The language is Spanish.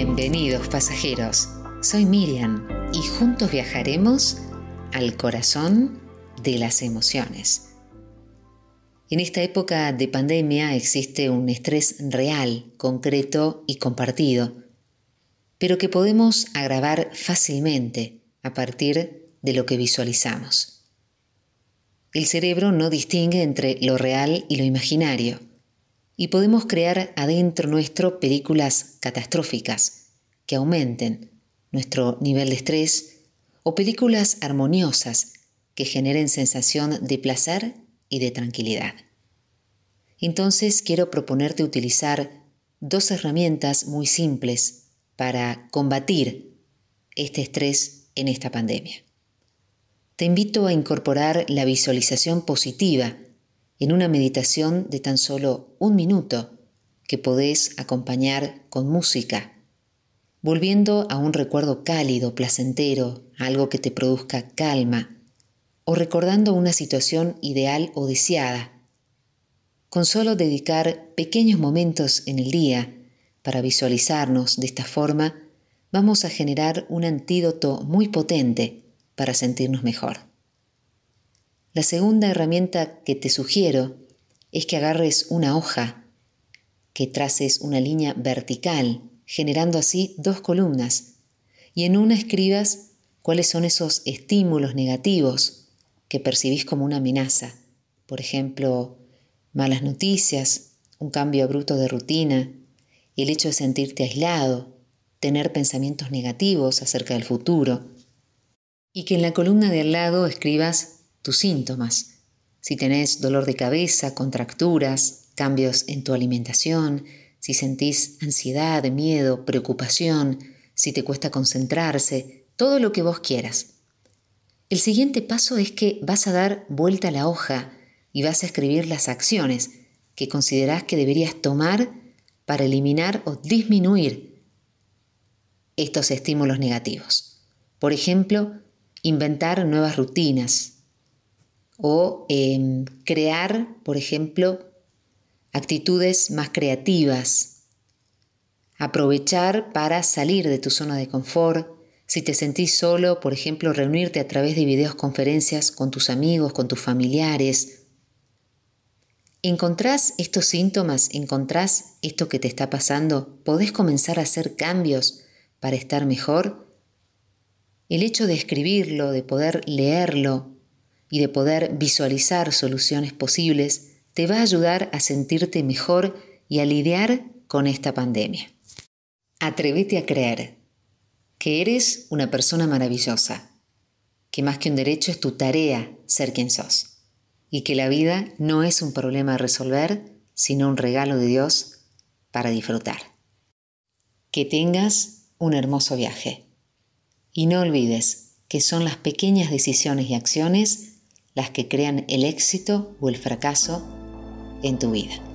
Bienvenidos pasajeros, soy Miriam y juntos viajaremos al corazón de las emociones. En esta época de pandemia existe un estrés real, concreto y compartido, pero que podemos agravar fácilmente a partir de lo que visualizamos. El cerebro no distingue entre lo real y lo imaginario y podemos crear adentro nuestro películas catastróficas que aumenten nuestro nivel de estrés o películas armoniosas que generen sensación de placer y de tranquilidad. Entonces quiero proponerte utilizar dos herramientas muy simples para combatir este estrés en esta pandemia. Te invito a incorporar la visualización positiva en una meditación de tan solo un minuto que podés acompañar con música, volviendo a un recuerdo cálido, placentero, algo que te produzca calma, o recordando una situación ideal o deseada. Con solo dedicar pequeños momentos en el día para visualizarnos de esta forma, vamos a generar un antídoto muy potente para sentirnos mejor. La segunda herramienta que te sugiero es que agarres una hoja, que traces una línea vertical, generando así dos columnas, y en una escribas cuáles son esos estímulos negativos que percibís como una amenaza. Por ejemplo, malas noticias, un cambio abrupto de rutina, el hecho de sentirte aislado, tener pensamientos negativos acerca del futuro. Y que en la columna de al lado escribas tus síntomas. Si tenés dolor de cabeza, contracturas, cambios en tu alimentación, si sentís ansiedad, miedo, preocupación, si te cuesta concentrarse, todo lo que vos quieras. El siguiente paso es que vas a dar vuelta a la hoja y vas a escribir las acciones que considerás que deberías tomar para eliminar o disminuir estos estímulos negativos. Por ejemplo, inventar nuevas rutinas, o em, crear, por ejemplo, actitudes más creativas, aprovechar para salir de tu zona de confort, si te sentís solo, por ejemplo, reunirte a través de videoconferencias con tus amigos, con tus familiares. ¿Encontrás estos síntomas? ¿Encontrás esto que te está pasando? ¿Podés comenzar a hacer cambios para estar mejor? El hecho de escribirlo, de poder leerlo, y de poder visualizar soluciones posibles te va a ayudar a sentirte mejor y a lidiar con esta pandemia. Atrévete a creer que eres una persona maravillosa, que más que un derecho es tu tarea ser quien sos y que la vida no es un problema a resolver, sino un regalo de Dios para disfrutar. Que tengas un hermoso viaje y no olvides que son las pequeñas decisiones y acciones las que crean el éxito o el fracaso en tu vida.